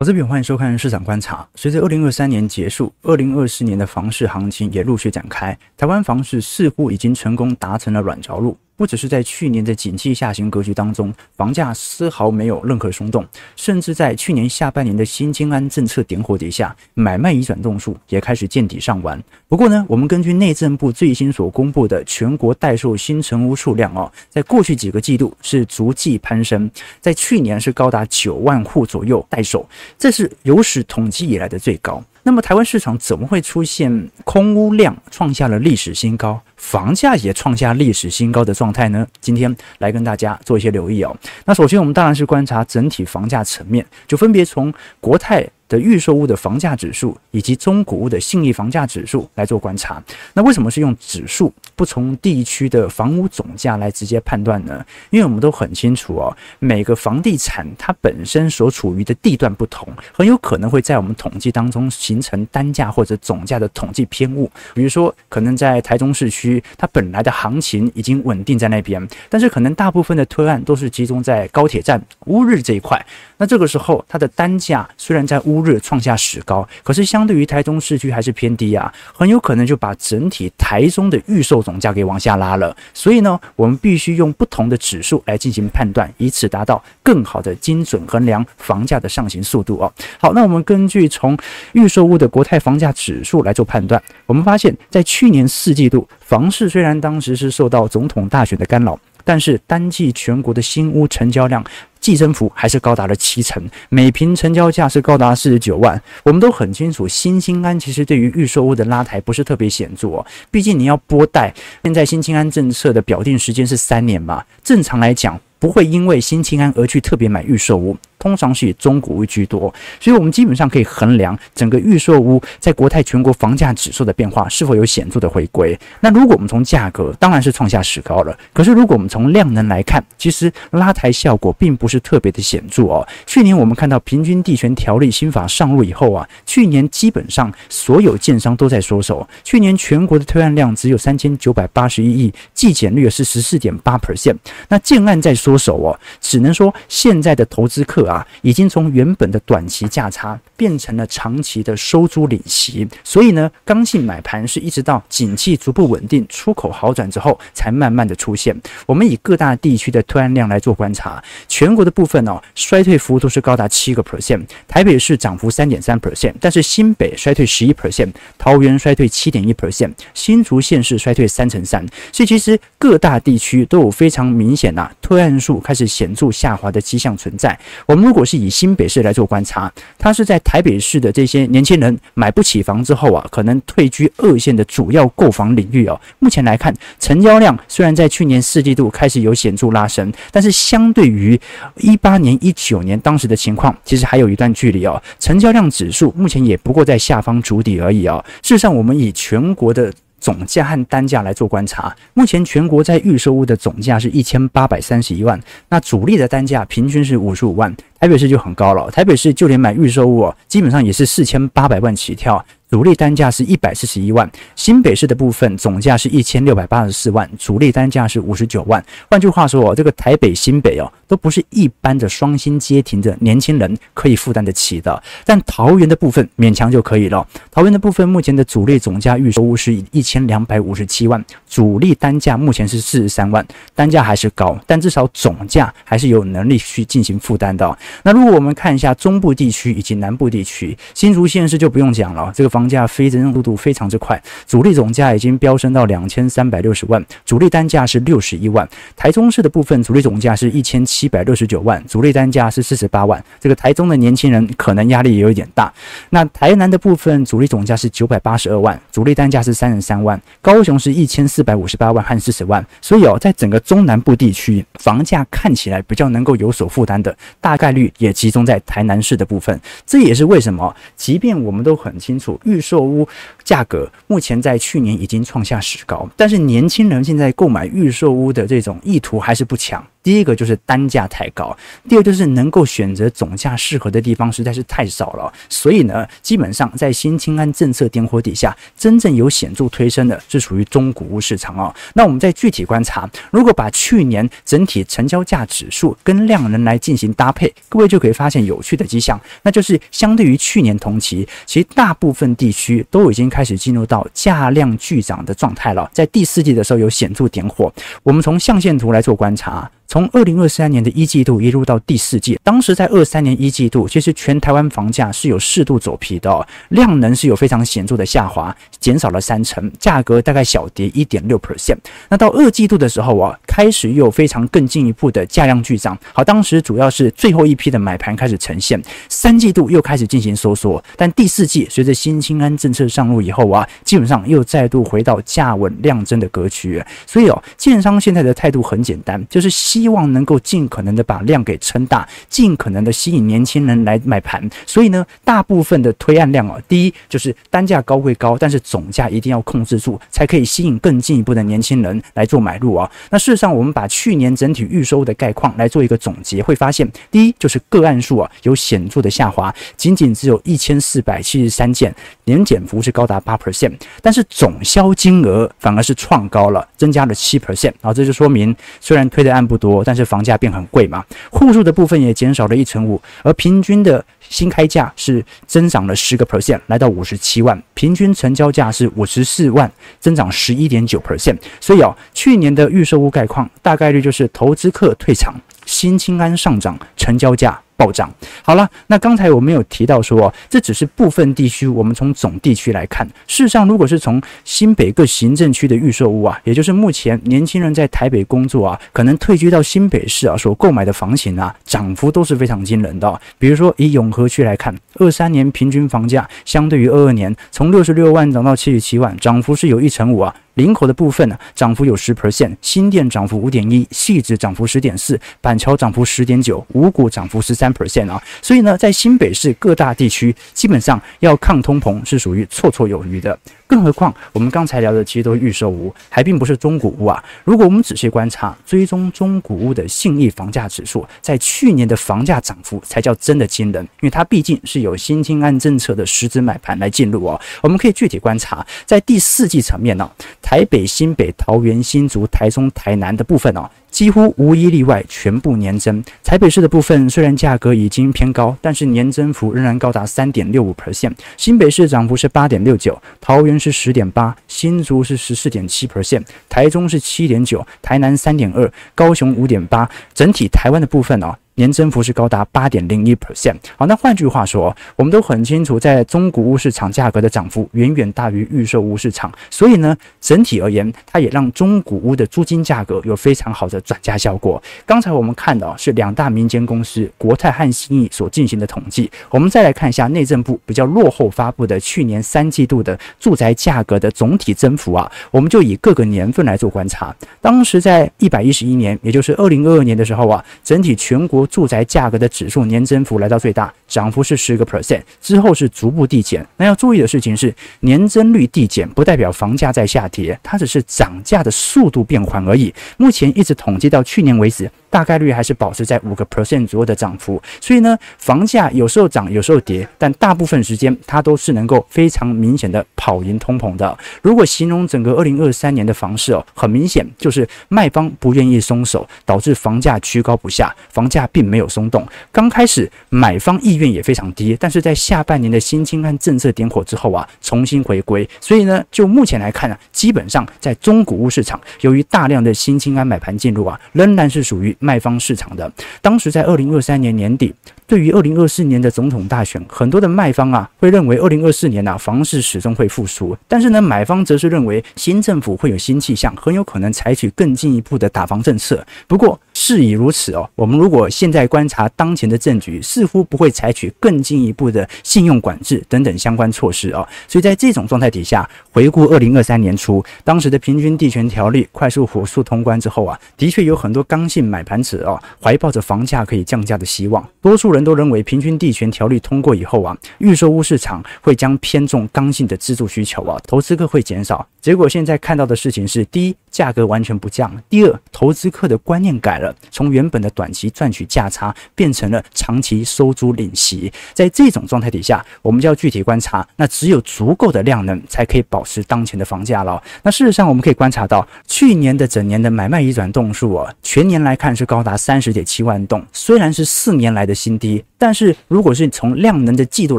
好，这边，欢迎收看市场观察。随着二零二三年结束，二零二四年的房市行情也陆续展开，台湾房市似乎已经成功达成了软着陆。不只是在去年的景气下行格局当中，房价丝毫没有任何松动，甚至在去年下半年的新金安政策点火底下，买卖移转栋数也开始见底上弯。不过呢，我们根据内政部最新所公布的全国待售新成屋数量哦，在过去几个季度是逐季攀升，在去年是高达九万户左右待售，这是有史统计以来的最高。那么台湾市场怎么会出现空屋量创下了历史新高，房价也创下历史新高的状态呢？今天来跟大家做一些留意哦。那首先我们当然是观察整体房价层面，就分别从国泰的预售屋的房价指数以及中古屋的信义房价指数来做观察。那为什么是用指数，不从地区的房屋总价来直接判断呢？因为我们都很清楚哦，每个房地产它本身所处于的地段不同，很有可能会在我们统计当中形成单价或者总价的统计偏误。比如说，可能在台中市区，它本来的行情已经稳定在那边，但是可能大部分的推案都是集中在高铁站乌日这一块。那这个时候，它的单价虽然在乌日创下史高，可是相对于台中市区还是偏低啊，很有可能就把整体台中的预售总价给往下拉了。所以呢，我们必须用不同的指数来进行判断，以此达到更好的精准衡量房价的上行速度哦。好，那我们根据从预售屋的国泰房价指数来做判断，我们发现，在去年四季度，房市虽然当时是受到总统大选的干扰，但是单季全国的新屋成交量。季增幅还是高达了七成，每坪成交价是高达四十九万。我们都很清楚，新青安其实对于预售屋的拉抬不是特别显著哦，毕竟你要拨贷，现在新青安政策的表定时间是三年嘛，正常来讲不会因为新青安而去特别买预售屋。通常是以中古屋居多，所以我们基本上可以衡量整个预售屋在国泰全国房价指数的变化是否有显著的回归。那如果我们从价格，当然是创下史高了。可是如果我们从量能来看，其实拉抬效果并不是特别的显著哦。去年我们看到平均地权条例新法上路以后啊，去年基本上所有建商都在缩手。去年全国的推案量只有三千九百八十一亿，计减率是十四点八 percent。那建案在缩手哦，只能说现在的投资客。啊，已经从原本的短期价差变成了长期的收租领息，所以呢，刚性买盘是一直到景气逐步稳定、出口好转之后，才慢慢的出现。我们以各大地区的推案量来做观察，全国的部分哦，衰退幅度是高达七个 percent，台北市涨幅三点三 percent，但是新北衰退十一 percent，桃园衰退七点一 percent，新竹县市衰退三成三，所以其实各大地区都有非常明显的、啊，推案数开始显著下滑的迹象存在。我。如果是以新北市来做观察，它是在台北市的这些年轻人买不起房之后啊，可能退居二线的主要购房领域哦。目前来看，成交量虽然在去年四季度开始有显著拉升，但是相对于一八年、一九年当时的情况，其实还有一段距离哦。成交量指数目前也不过在下方筑底而已哦。事实上，我们以全国的。总价和单价来做观察，目前全国在预售屋的总价是一千八百三十一万，那主力的单价平均是五十五万，台北市就很高了，台北市就连买预售屋哦，基本上也是四千八百万起跳。主力单价是一百四十一万，新北市的部分总价是一千六百八十四万，主力单价是五十九万。换句话说哦，这个台北、新北哦，都不是一般的双薪阶庭的年轻人可以负担得起的。但桃园的部分勉强就可以了。桃园的部分目前的主力总价预售屋是一千两百五十七万，主力单价目前是四十三万，单价还是高，但至少总价还是有能力去进行负担的。那如果我们看一下中部地区以及南部地区，新竹县市就不用讲了，这个房价飞增速度非常之快，主力总价已经飙升到两千三百六十万，主力单价是六十一万。台中市的部分主力总价是一千七百六十九万，主力单价是四十八万。这个台中的年轻人可能压力也有一点大。那台南的部分主力总价是九百八十二万，主力单价是三十三万。高雄是一千四百五十八万和四十万。所以哦，在整个中南部地区，房价看起来比较能够有所负担的，大概率也集中在台南市的部分。这也是为什么，即便我们都很清楚。预售屋价格目前在去年已经创下史高，但是年轻人现在购买预售屋的这种意图还是不强。第一个就是单价太高，第二就是能够选择总价适合的地方实在是太少了。所以呢，基本上在新青安政策点火底下，真正有显著推升的是属于中古屋市场啊。那我们再具体观察，如果把去年整体成交价指数跟量能来进行搭配，各位就可以发现有趣的迹象，那就是相对于去年同期，其实大部分地区都已经开始进入到价量巨涨的状态了。在第四季的时候有显著点火，我们从象限图来做观察。从二零二三年的一季度一路到第四季，当时在二三年一季度，其实全台湾房价是有适度走皮的，哦，量能是有非常显著的下滑，减少了三成，价格大概小跌一点六 percent。那到二季度的时候啊，开始又有非常更进一步的价量巨涨。好，当时主要是最后一批的买盘开始呈现，三季度又开始进行收缩，但第四季随着新青安政策上路以后啊，基本上又再度回到价稳量增的格局。所以哦，建商现在的态度很简单，就是希望能够尽可能的把量给撑大，尽可能的吸引年轻人来买盘。所以呢，大部分的推案量啊，第一就是单价高会高，但是总价一定要控制住，才可以吸引更进一步的年轻人来做买入啊。那事实上，我们把去年整体预售的概况来做一个总结，会发现，第一就是个案数啊有显著的下滑，仅仅只有一千四百七十三件，年减幅是高达八 percent，但是总销金额反而是创高了，增加了七 percent 啊，这就说明虽然推的案不多。多，但是房价变很贵嘛，户数的部分也减少了一成五，而平均的新开价是增长了十个 percent，来到五十七万，平均成交价是五十四万，增长十一点九 percent。所以哦，去年的预售屋概况大概率就是投资客退场，新青安上涨，成交价。暴涨。好了，那刚才我们有提到说，这只是部分地区。我们从总地区来看，事实上，如果是从新北各行政区的预售屋啊，也就是目前年轻人在台北工作啊，可能退居到新北市啊所购买的房型啊，涨幅都是非常惊人的。比如说以永和区来看，二三年平均房价相对于二二年，从六十六万涨到七十七万，涨幅是有一成五啊。林口的部分呢，涨幅有十 percent，新店涨幅五点一，汐止涨幅十点四，板桥涨幅十点九，五股涨幅十三 percent 啊。所以呢，在新北市各大地区，基本上要抗通膨是属于绰绰有余的。更何况，我们刚才聊的其实都是预售屋，还并不是中古屋啊。如果我们仔细观察，追踪中古屋的信义房价指数，在去年的房价涨幅才叫真的惊人，因为它毕竟是有新金安政策的实质买盘来进入哦。我们可以具体观察，在第四季层面呢，台北、新北、桃园、新竹、台中、台南的部分哦。几乎无一例外，全部年增。台北市的部分虽然价格已经偏高，但是年增幅仍然高达三点六五 percent。新北市涨幅是八点六九，桃园是十点八，新竹是十四点七 percent，台中是七点九，台南三点二，高雄五点八。整体台湾的部分哦。年增幅是高达八点零一 percent。好，那换句话说，我们都很清楚，在中古屋市场价格的涨幅远远大于预售屋市场，所以呢，整体而言，它也让中古屋的租金价格有非常好的转嫁效果。刚才我们看到是两大民间公司国泰和信义所进行的统计，我们再来看一下内政部比较落后发布的去年三季度的住宅价格的总体增幅啊，我们就以各个年份来做观察。当时在一百一十一年，也就是二零二二年的时候啊，整体全国住宅价格的指数年增幅来到最大，涨幅是十个 percent，之后是逐步递减。那要注意的事情是，年增率递减不代表房价在下跌，它只是涨价的速度变缓而已。目前一直统计到去年为止。大概率还是保持在五个 percent 左右的涨幅，所以呢，房价有时候涨，有时候跌，但大部分时间它都是能够非常明显的跑赢通膨的。如果形容整个二零二三年的房市哦，很明显就是卖方不愿意松手，导致房价居高不下，房价并没有松动。刚开始买方意愿也非常低，但是在下半年的新青安政策点火之后啊，重新回归。所以呢，就目前来看、啊，基本上在中古屋市场，由于大量的新青安买盘进入啊，仍然是属于。卖方市场的，当时在二零二三年年底。对于二零二四年的总统大选，很多的卖方啊会认为二零二四年啊房市始终会复苏，但是呢买方则是认为新政府会有新气象，很有可能采取更进一步的打房政策。不过事已如此哦，我们如果现在观察当前的政局，似乎不会采取更进一步的信用管制等等相关措施哦。所以在这种状态底下，回顾二零二三年初当时的平均地权条例快速火速通关之后啊，的确有很多刚性买盘者哦怀抱着房价可以降价的希望，多数人。都认为，平均地权条例通过以后啊，预售屋市场会将偏重刚性的自住需求啊，投资客会减少。结果现在看到的事情是：第一，价格完全不降；第二，投资客的观念改了，从原本的短期赚取价差，变成了长期收租领息。在这种状态底下，我们就要具体观察，那只有足够的量能，才可以保持当前的房价了。那事实上，我们可以观察到，去年的整年的买卖移转栋数啊，全年来看是高达三十点七万栋，虽然是四年来的新低，但是如果是从量能的季度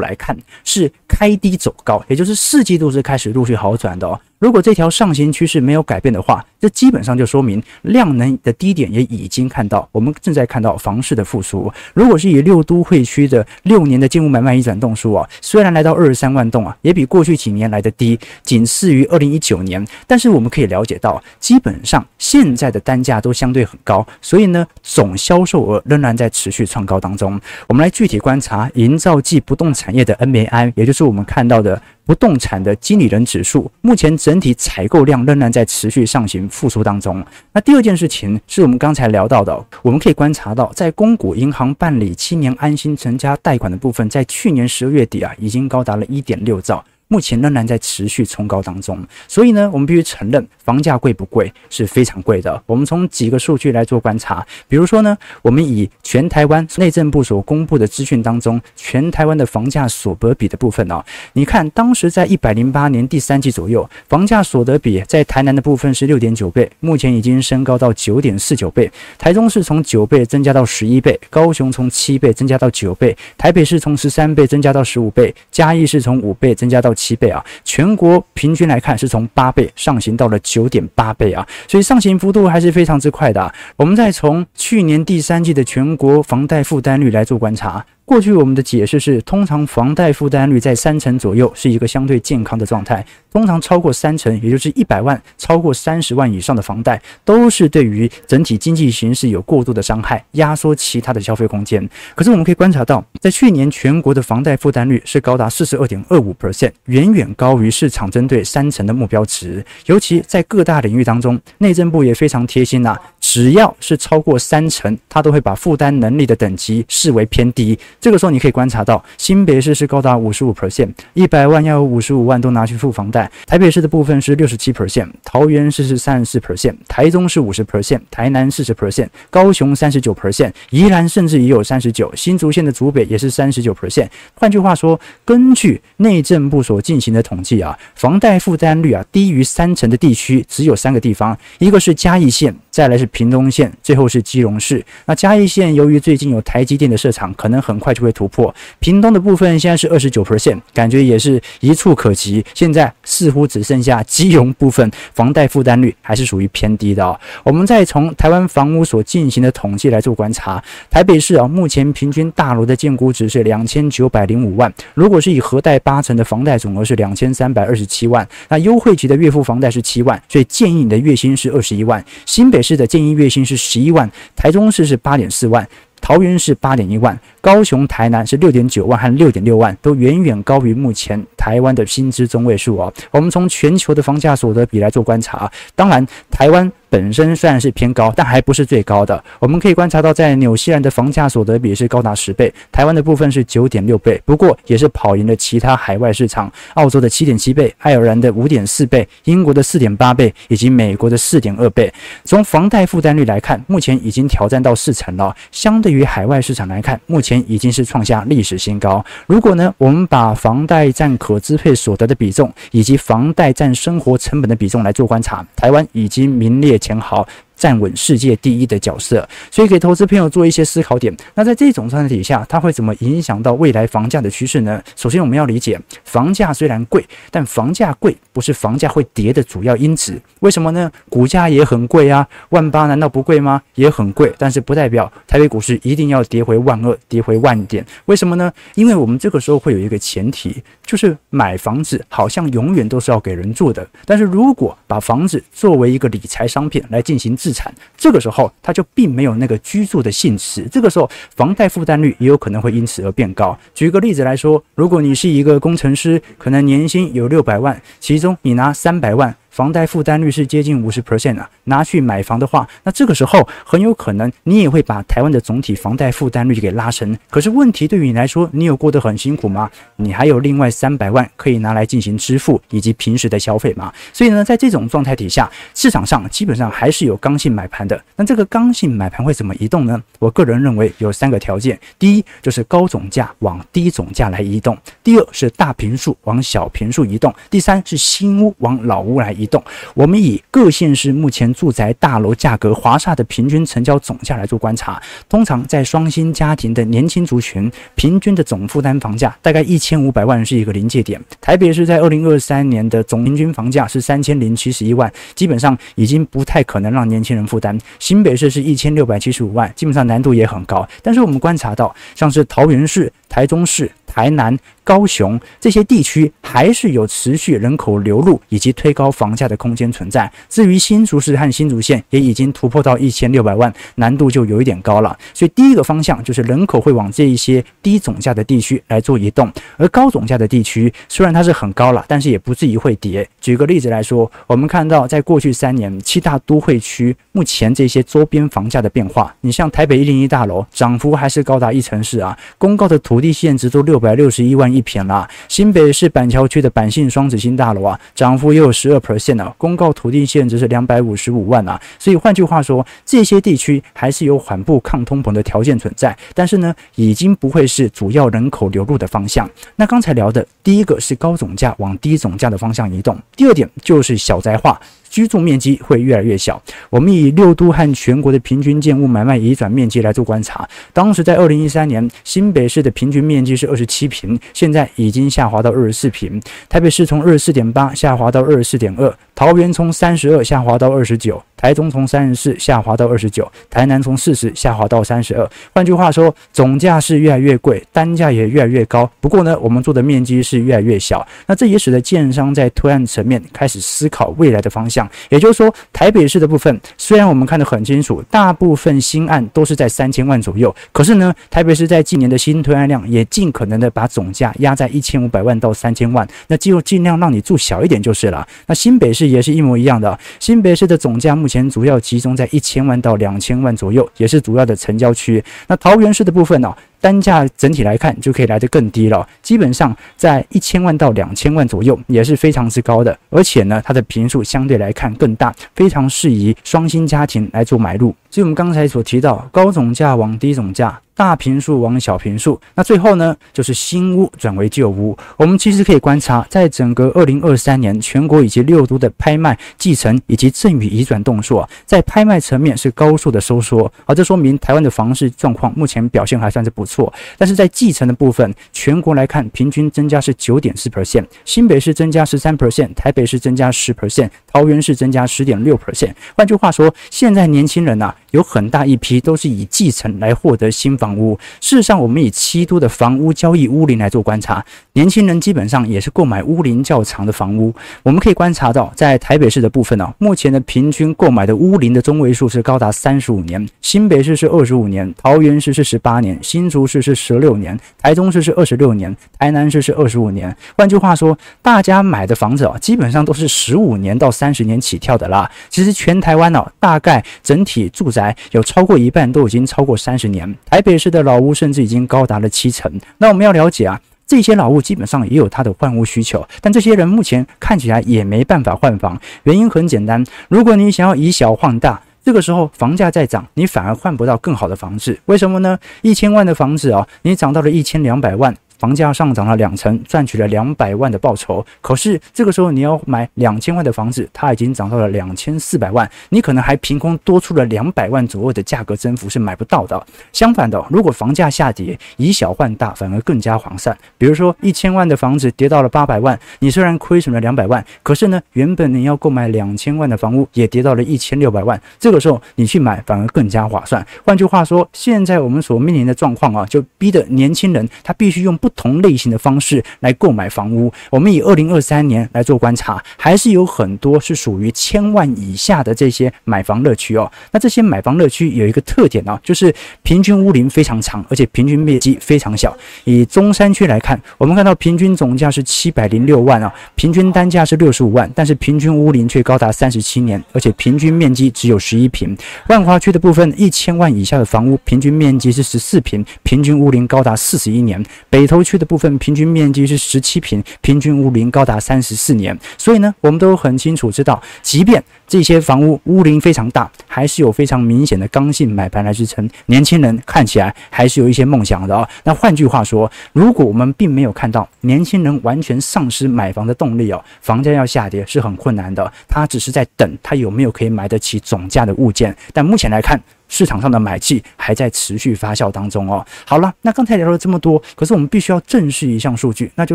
来看，是开低走高，也就是四季度是开始陆续好转的哦。如果这条上行趋势没有改变的话，这基本上就说明量能的低点也已经看到，我们正在看到房市的复苏。如果是以六都会区的六年的建物买卖移转栋数啊，虽然来到二十三万栋啊，也比过去几年来的低，仅次于二零一九年，但是我们可以了解到，基本上现在的单价都相对很高，所以呢，总销售额仍然在持续创高当中。我们来具体观察营造暨不动产业的 MAI，也就是我们看到的。不动产的经理人指数，目前整体采购量仍然在持续上行复苏当中。那第二件事情是我们刚才聊到的，我们可以观察到，在公股银行办理七年安心成家贷款的部分，在去年十二月底啊，已经高达了一点六兆。目前仍然在持续冲高当中，所以呢，我们必须承认房价贵不贵是非常贵的。我们从几个数据来做观察，比如说呢，我们以全台湾内政部所公布的资讯当中，全台湾的房价所得比的部分哦，你看当时在一百零八年第三季左右，房价所得比在台南的部分是六点九倍，目前已经升高到九点四九倍。台中市从九倍增加到十一倍，高雄从七倍增加到九倍，台北市从十三倍增加到十五倍，嘉义市从五倍增加到七倍啊，全国平均来看是从八倍上行到了九点八倍啊，所以上行幅度还是非常之快的啊。我们再从去年第三季的全国房贷负担率来做观察。过去我们的解释是，通常房贷负担率在三成左右是一个相对健康的状态。通常超过三成，也就是一百万超过三十万以上的房贷，都是对于整体经济形势有过度的伤害，压缩其他的消费空间。可是我们可以观察到，在去年全国的房贷负担率是高达四十二点二五 percent，远远高于市场针对三成的目标值。尤其在各大领域当中，内政部也非常贴心呐、只要是超过三成，他都会把负担能力的等级视为偏低。这个时候你可以观察到，新北市是高达五十五 percent，一百万要有五十五万都拿去付房贷。台北市的部分是六十七 percent，桃园市是三十四 percent，台中是五十 percent，台南四十 percent，高雄三十九 percent，宜兰甚至也有三十九，新竹县的竹北也是三十九 percent。换句话说，根据内政部所进行的统计啊，房贷负担率啊低于三成的地区只有三个地方，一个是嘉义县。再来是屏东县，最后是基隆市。那嘉义县由于最近有台积电的设厂，可能很快就会突破。屏东的部分现在是二十九 percent，感觉也是一触可及。现在似乎只剩下基隆部分，房贷负担率还是属于偏低的哦。我们再从台湾房屋所进行的统计来做观察，台北市啊，目前平均大楼的建估值是两千九百零五万。如果是以核贷八成的房贷总额是两千三百二十七万，那优惠级的月付房贷是七万，所以建议你的月薪是二十一万。新北市的建议月薪是十一万，台中市是八点四万，桃园是八点一万，高雄、台南是六点九万和六点六万，都远远高于目前台湾的薪资中位数哦。我们从全球的房价所得比来做观察啊，当然台湾。本身虽然是偏高，但还不是最高的。我们可以观察到，在纽西兰的房价所得比是高达十倍，台湾的部分是九点六倍，不过也是跑赢了其他海外市场，澳洲的七点七倍，爱尔兰的五点四倍，英国的四点八倍，以及美国的四点二倍。从房贷负担率来看，目前已经挑战到四成了。相对于海外市场来看，目前已经是创下历史新高。如果呢，我们把房贷占可支配所得的比重，以及房贷占生活成本的比重来做观察，台湾已经名列前茅。站稳世界第一的角色，所以给投资朋友做一些思考点。那在这种状态底下，它会怎么影响到未来房价的趋势呢？首先，我们要理解，房价虽然贵，但房价贵不是房价会跌的主要因子。为什么呢？股价也很贵啊，万八难道不贵吗？也很贵，但是不代表台北股市一定要跌回万二，跌回万点。为什么呢？因为我们这个时候会有一个前提，就是买房子好像永远都是要给人住的。但是如果把房子作为一个理财商品来进行自资产，这个时候它就并没有那个居住的性质，这个时候房贷负担率也有可能会因此而变高。举个例子来说，如果你是一个工程师，可能年薪有六百万，其中你拿三百万房贷负担率是接近五十 percent 啊，拿去买房的话，那这个时候很有可能你也会把台湾的总体房贷负担率给拉升。可是问题对于你来说，你有过得很辛苦吗？你还有另外三百万可以拿来进行支付以及平时的消费吗？所以呢，在这种状态底下，市场上基本上还是有刚性买盘的。那这个刚性买盘会怎么移动呢？我个人认为有三个条件：第一，就是高总价往低总价来移动；第二，是大坪数往小坪数移动；第三，是新屋往老屋来移动。我们以各县市目前住宅大楼价格华厦的平均成交总价来做观察，通常在双薪家庭的年轻族群，平均的总负担房价大概一千五百万是一个临界点。台北市在二零二三年的总平均房价是三千零七十一万，基本上已经不太可能让年轻人负担。新北市是一千六百七十五万，基本上难度也很高。但是我们观察到，像是桃园市、台中市、台南。高雄这些地区还是有持续人口流入以及推高房价的空间存在。至于新竹市和新竹县，也已经突破到一千六百万，难度就有一点高了。所以第一个方向就是人口会往这一些低总价的地区来做移动，而高总价的地区虽然它是很高了，但是也不至于会跌。举个例子来说，我们看到在过去三年七大都会区目前这些周边房价的变化，你像台北一零一大楼涨幅还是高达一成四啊，公告的图土地现值都六百六十一万一。平了，新北市板桥区的板信双子星大楼啊，涨幅也有十二 percent 啊，公告土地现值是两百五十五万啊，所以换句话说，这些地区还是有缓步抗通膨的条件存在，但是呢，已经不会是主要人口流入的方向。那刚才聊的第一个是高总价往低总价的方向移动，第二点就是小宅化。居住面积会越来越小。我们以六都和全国的平均建物买卖移转面积来做观察。当时在二零一三年，新北市的平均面积是二十七坪，现在已经下滑到二十四坪。台北市从二十四点八下滑到二十四点二，桃园从三十二下滑到二十九。台中从三十四下滑到二十九，台南从四十下滑到三十二。换句话说，总价是越来越贵，单价也越来越高。不过呢，我们做的面积是越来越小。那这也使得建商在推案层面开始思考未来的方向。也就是说，台北市的部分虽然我们看得很清楚，大部分新案都是在三千万左右。可是呢，台北市在近年的新推案量也尽可能的把总价压在一千五百万到三千万，那就尽量让你住小一点就是了。那新北市也是一模一样的，新北市的总价目前主要集中在一千万到两千万左右，也是主要的成交区。那桃园市的部分呢、单价整体来看就可以来得更低了，基本上在一千万到两千万左右，也是非常之高的。而且呢，它的平数相对来看更大，非常适宜双薪家庭来做买入。所以我们刚才所提到，高总价往低总价。大平数往小平数，那最后呢，就是新屋转为旧屋。我们其实可以观察，在整个二零二三年，全国以及六都的拍卖、继承以及赠与移转动数啊，在拍卖层面是高速的收缩，而这说明台湾的房市状况目前表现还算是不错。错但是在继承的部分，全国来看，平均增加是九点四 percent，新北市增加十三 percent，台北市增加十 percent，桃园市增加十点六 percent。换句话说，现在年轻人呐、有很大一批都是以继承来获得新房。屋，事实上，我们以七都的房屋交易屋龄来做观察，年轻人基本上也是购买屋龄较长的房屋。我们可以观察到，在台北市的部分呢、哦，目前的平均购买的屋龄的中位数是高达三十五年，新北市是二十五年，桃园市是十八年，新竹市是十六年，台中市是二十六年，台南市是二十五年。换句话说，大家买的房子啊、基本上都是十五年到三十年起跳的啦。其实全台湾呢、哦，大概整体住宅有超过一半都已经超过三十年，台北。市的老屋甚至已经高达了七成。那我们要了解啊，这些老屋基本上也有它的换屋需求，但这些人目前看起来也没办法换房。原因很简单，如果你想要以小换大，这个时候房价在涨，你反而换不到更好的房子。为什么呢？一千万的房子啊，你涨到了一千两百万。房价上涨了两成，赚取了两百万的报酬。可是这个时候你要买两千万的房子，它已经涨到了两千四百万，你可能还凭空多出了两百万左右的价格增幅是买不到的。相反的，如果房价下跌，以小换大反而更加划算。比如说一千万的房子跌到了八百万，你虽然亏损了两百万，可是呢，原本你要购买两千万的房屋也跌到了一千六百万，这个时候你去买反而更加划算。换句话说，现在我们所面临的状况啊，就逼得年轻人他必须用不同类型的方式来购买房屋。我们以二零二三年来做观察，还是有很多是属于千万以下的这些买房乐区哦。那这些买房乐区有一个特点呢、啊，就是平均屋龄非常长，而且平均面积非常小。以中山区来看，我们看到平均总价是七百零六万啊，平均单价是六十五万，但是平均屋龄却高达三十七年，而且平均面积只有十一平。万华区的部分，一千万以下的房屋平均面积是十四平，平均屋龄高达四十一年。北投区的部分，平均面积是十七平，平均屋龄高达三十四年。所以呢，我们都很清楚知道，即便这些房屋屋龄非常大，还是有非常明显的刚性买盘来支撑。年轻人看起来还是有一些梦想的啊、哦。那换句话说，如果我们并没有看到年轻人完全丧失买房的动力哦，房价要下跌是很困难的。他只是在等，他有没有可以买得起总价的物件。但目前来看，市场上的买气还在持续发酵当中哦。好了，那刚才聊了这么多，可是我们必须要正视一项数据，那就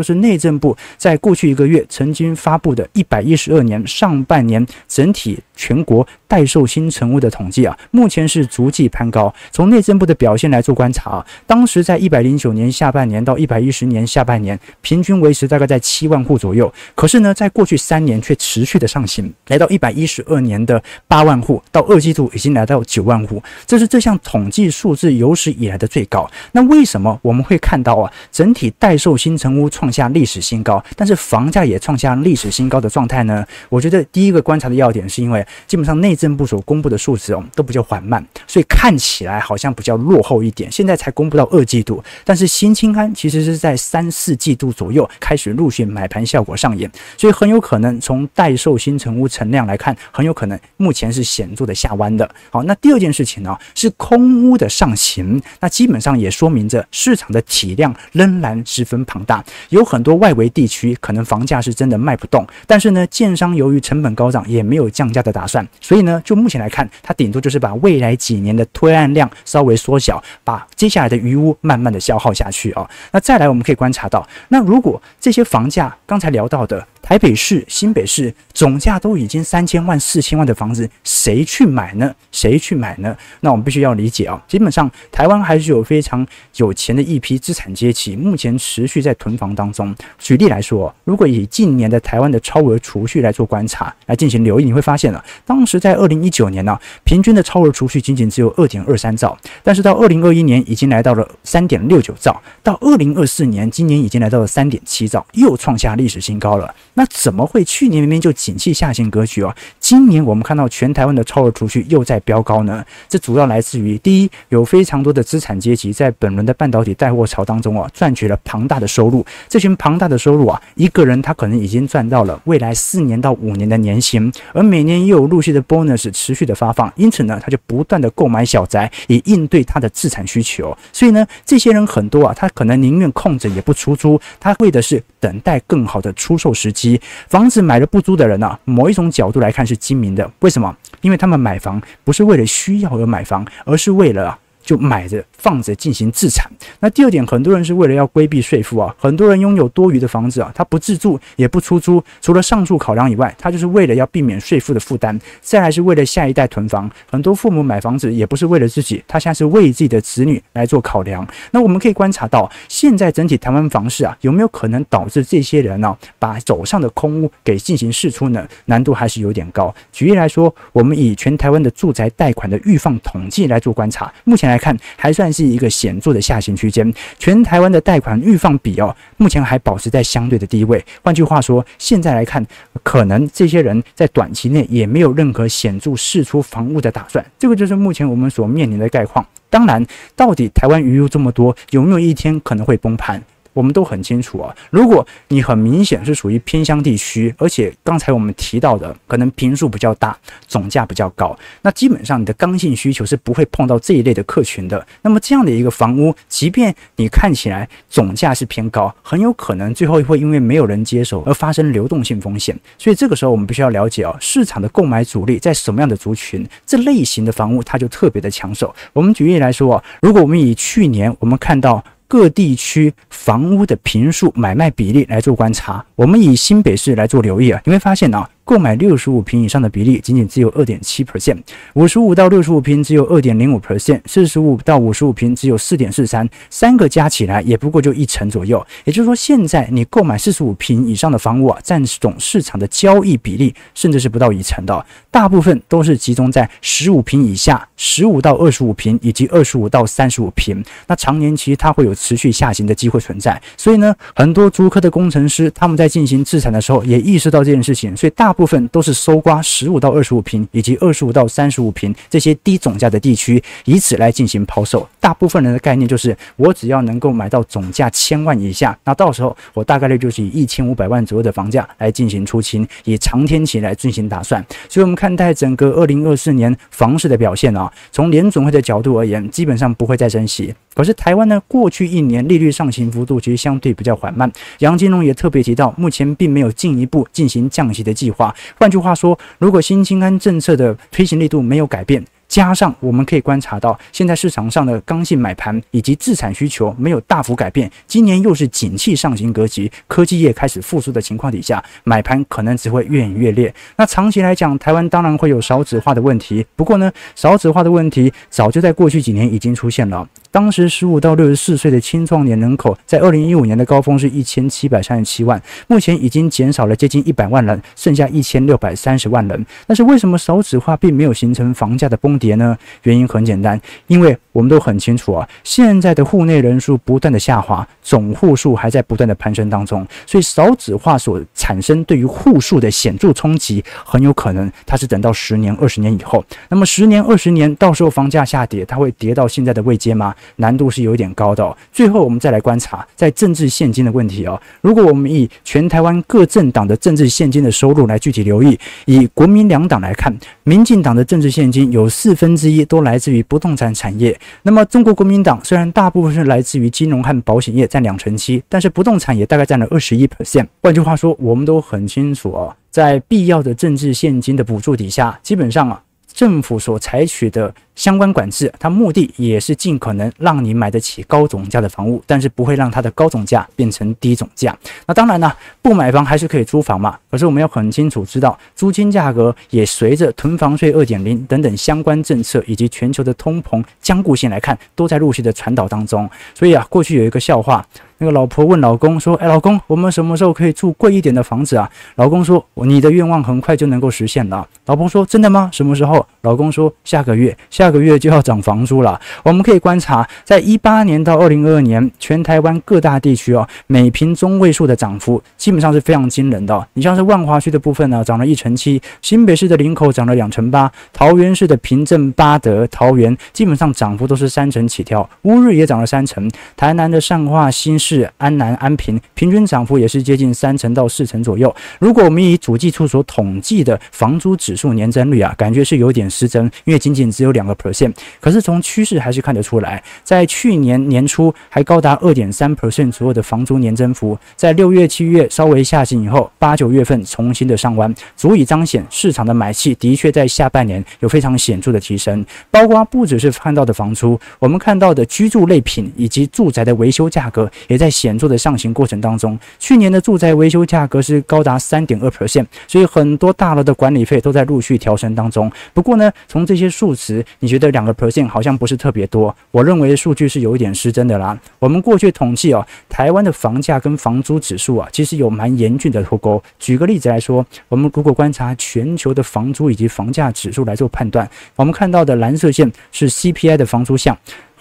是内政部在过去一个月曾经发布的112年上半年整体全国待售新成屋的统计啊，目前是逐季攀高。从内政部的表现来做观察啊，当时在109年下半年到110年下半年，平均维持大概在7万户左右。可是呢，在过去三年却持续的上行，来到112年的8万户，到二季度已经来到9万户。这是这项统计数字有史以来的最高。那为什么我们会看到啊，整体待售新成屋创下历史新高，但是房价也创下历史新高的状态呢？我觉得第一个观察的要点是因为基本上内政部所公布的数字哦都比较缓慢，所以看起来好像比较落后一点。现在才公布到二季度，但是新清安其实是在三四季度左右开始陆续买盘效果上演，所以很有可能从待售新成屋成量来看，很有可能目前是显著的下弯的。好，那第二件事情呢。是空屋的上行，那基本上也说明着市场的体量仍然十分庞大。有很多外围地区可能房价是真的卖不动，但是呢，建商由于成本高涨，也没有降价的打算，所以呢，就目前来看，它顶多就是把未来几年的推案量稍微缩小，把接下来的余屋慢慢的消耗下去啊。那再来，我们可以观察到，那如果这些房价刚才聊到的。台北市、新北市总价都已经三千万、四千万的房子，谁去买呢？谁去买呢？那我们必须要理解啊，基本上台湾还是有非常有钱的一批资产阶级，目前持续在囤房当中。举例来说，如果以近年的台湾的超额储蓄来做观察，来进行留意，你会发现了，当时在二零一九年呢，平均的超额储蓄仅仅只有二点二三兆，但是到二零二一年已经来到了三点六九兆，到二零二四年，今年已经来到了三点七兆，又创下历史新高了。那怎么会去年明明就景气下行格局哦？今年我们看到全台湾的超额储蓄又在飙高呢？这主要来自于第一，有非常多的资产阶级在本轮的半导体带货潮当中啊，赚取了庞大的收入。这群庞大的收入啊，一个人他可能已经赚到了未来四年到五年的年薪，而每年又有陆续的 bonus 持续的发放，因此呢，他就不断的购买小宅以应对他的资产需求。所以呢，这些人很多啊，他可能宁愿空着也不出租，他为的是等待更好的出售时机。房子买了不租的人呢，某一种角度来看是精明的。为什么？因为他们买房不是为了需要而买房，而是为了。就买着放着进行自产。那第二点，很多人是为了要规避税负啊，很多人拥有多余的房子啊，他不自住也不出租，除了上述考量以外，他就是为了要避免税负的负担。再来是为了下一代囤房，很多父母买房子也不是为了自己，他现在是为自己的子女来做考量。那我们可以观察到，现在整体台湾房市啊，有没有可能导致这些人呢、把手上的空屋给进行释出呢？难度还是有点高。举例来说，我们以全台湾的住宅贷款的预放统计来做观察，目前来。来看，还算是一个显著的下行区间。全台湾的贷款预放比哦，目前还保持在相对的低位。换句话说，现在来看，可能这些人在短期内也没有任何显著释出房屋的打算。这个就是目前我们所面临的概况。当然，到底台湾余屋这么多，有没有一天可能会崩盘？我们都很清楚啊，如果你很明显是属于偏乡地区，而且刚才我们提到的可能坪数比较大，总价比较高，那基本上你的刚性需求是不会碰到这一类的客群的。那么这样的一个房屋，即便你看起来总价是偏高，很有可能最后会因为没有人接手而发生流动性风险。所以这个时候我们必须要了解啊，市场的购买主力在什么样的族群，这类型的房屋它就特别的抢手。我们举例来说啊，如果我们以去年我们看到。各地区房屋的平数买卖比例来做观察，我们以新北市来做留意啊，你会发现啊，购买六十五平以上的比例仅仅只有二点七 percent，五十五到六十五平只有二点零五 percent，四十五到五十五平只有四点四三，三个加起来也不过就一成左右。也就是说，现在你购买四十五平以上的房屋啊，占总市场的交易比例甚至是不到一成的，大部分都是集中在十五平以下，十五到二十五平以及二十五到三十五平。那常年其实它会有持续下行的机会存在，所以呢，很多租客的工程师他们在进行自产的时候也意识到这件事情，所以大部分都是搜刮十五到二十五平以及二十五到三十五平这些低总价的地区，以此来进行抛售。大部分人的概念就是，我只要能够买到总价千万以下，那到时候我大概率就是以一千五百万左右的房价来进行出清，以长天期来进行打算。所以，我们看待整个二零二四年房市的表现啊，从联总会的角度而言，基本上不会再升息。可是台湾呢，过去一年利率上行幅度其实相对比较缓慢。杨金龙也特别提到，目前并没有进一步进行降息的计划。换句话说，如果新青安政策的推行力度没有改变，加上我们可以观察到，现在市场上的刚性买盘以及自产需求没有大幅改变，今年又是景气上行格局，科技业开始复苏的情况底下，买盘可能只会越演越烈。那长期来讲，台湾当然会有少子化的问题。不过呢，少子化的问题早就在过去几年已经出现了。当时十五到六十四岁的青壮年人口，在二零一五年的高峰是一千七百三十七万，目前已经减少了接近一百万人，剩下一千六百三十万人。但是为什么少子化并没有形成房价的崩跌呢？原因很简单，因为我们都很清楚啊，现在的户内人数不断的下滑，总户数还在不断的攀升当中，所以少子化所产生对于户数的显著冲击，很有可能它是等到十年、二十年以后。那么十年、二十年，到时候房价下跌，它会跌到现在的位阶吗？难度是有点高的哦。最后，我们再来观察在政治现金的问题哦。如果我们以全台湾各政党的政治现金的收入来具体留意，以国民两党来看，民进党的政治现金有四分之一都来自于不动产产业。那么，中国国民党虽然大部分是来自于金融和保险业，占两成七，但是不动产也大概占了二十一 percent。换句话说，我们都很清楚哦，在必要的政治现金的补助底下，基本上啊，政府所采取的。相关管制，它目的也是尽可能让你买得起高总价的房屋，但是不会让它的高总价变成低总价。那当然呢，不买房还是可以租房嘛。可是我们要很清楚知道，租金价格也随着囤房税二点零等等相关政策以及全球的通膨僵固性来看，都在陆续的传导当中。所以啊，过去有一个笑话，那个老婆问老公说：“哎，老公，我们什么时候可以住贵一点的房子啊？”老公说：“你的愿望很快就能够实现了。”老婆说：“真的吗？什么时候？”老公说：“下个月。”下。个月就要涨房租了。我们可以观察，在一八年到二零二二年，全台湾各大地区哦，每坪中位数的涨幅基本上是非常惊人的。你像是万华区的部分呢，涨了一成七；新北市的林口涨了两成八；桃园市的平镇、八德、桃园基本上涨幅都是三成起跳，乌日也涨了三成；台南的善化、新市、安南、安平平均涨幅也是接近三成到四成左右。如果我们以主计处所统计的房租指数年增率啊，感觉是有点失真，因为仅仅只有两个。percent，可是从趋势还是看得出来，在去年年初还高达二点三 percent 左右的房租年增幅，在六月、七月稍微下行以后，八九月份重新的上弯，足以彰显市场的买气的确在下半年有非常显著的提升。包括不只是看到的房租，我们看到的居住类品以及住宅的维修价格，也在显著的上行过程当中。去年的住宅维修价格是高达三点二 percent，所以很多大楼的管理费都在陆续调升当中。不过呢，从这些数值，你觉得两个 percent 好像不是特别多，我认为数据是有一点失真的啦。我们过去统计哦，台湾的房价跟房租指数啊，其实有蛮严峻的脱钩。举个例子来说，我们如果观察全球的房租以及房价指数来做判断，我们看到的蓝色线是 CPI 的房租项。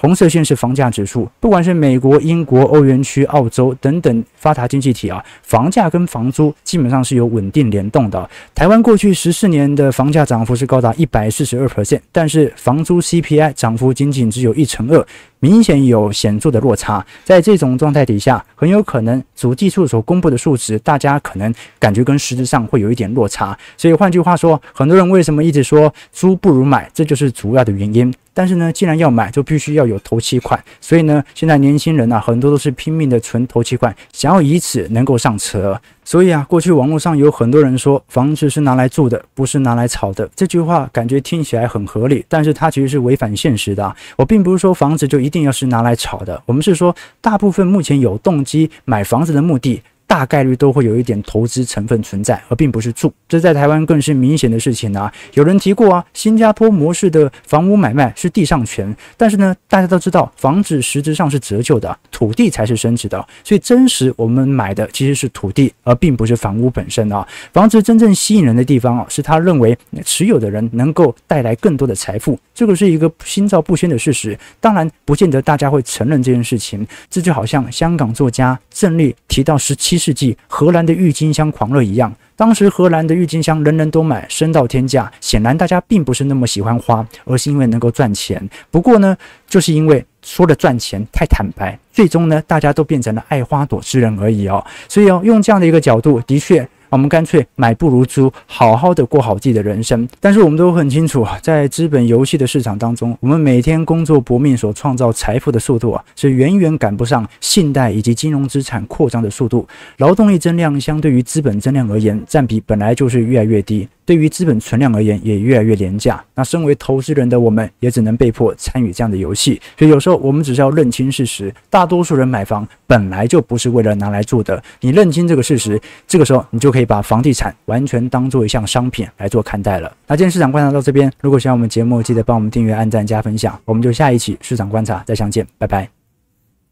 红色线是房价指数，不管是美国、英国、欧元区、澳洲等等发达经济体啊，房价跟房租基本上是有稳定联动的。台湾过去十四年的房价涨幅是高达一百四十二 percent，但是房租 CPI 涨幅仅仅只有一成二。明显有显著的落差，在这种状态底下，很有可能主计处所公布的数值，大家可能感觉跟实质上会有一点落差。所以换句话说，很多人为什么一直说租不如买，这就是主要的原因。但是呢，既然要买，就必须要有头期款。所以呢，现在年轻人啊，很多都是拼命的存头期款，想要以此能够上车。所以啊，过去网络上有很多人说房子是拿来住的，不是拿来炒的。这句话感觉听起来很合理，但是它其实是违反现实的啊。我并不是说房子就一定要是拿来炒的，我们是说大部分目前有动机买房子的目的。大概率都会有一点投资成分存在，而并不是住。这在台湾更是明显的事情啊。有人提过啊，新加坡模式的房屋买卖是地上权，但是呢，大家都知道房子实质上是折旧的，土地才是升值的。所以真实我们买的其实是土地，而并不是房屋本身啊。房子真正吸引人的地方啊，是他认为持有的人能够带来更多的财富，这个是一个心照不宣的事实。当然，不见得大家会承认这件事情。这就好像香港作家郑丽提到十七七世纪荷兰的郁金香狂热一样，当时荷兰的郁金香人人都买，升到天价。显然大家并不是那么喜欢花，而是因为能够赚钱。不过呢，就是因为说了赚钱太坦白，最终呢，大家都变成了爱花朵之人而已哦。所以哦，用这样的一个角度，的确。我们干脆买不如租，好好的过好自己的人生。但是我们都很清楚，在资本游戏的市场当中，我们每天工作搏命所创造财富的速度啊，是远远赶不上信贷以及金融资产扩张的速度。劳动力增量相对于资本增量而言，占比本来就是越来越低。对于资本存量而言，也越来越廉价。那身为投资人的我们，也只能被迫参与这样的游戏。所以有时候我们只是要认清事实：大多数人买房本来就不是为了拿来住的。你认清这个事实，这个时候你就可以把房地产完全当做一项商品来做看待了。那今天市场观察到这边，如果喜欢我们节目，记得帮我们订阅、按赞、加分享。我们就下一期市场观察再相见，拜拜。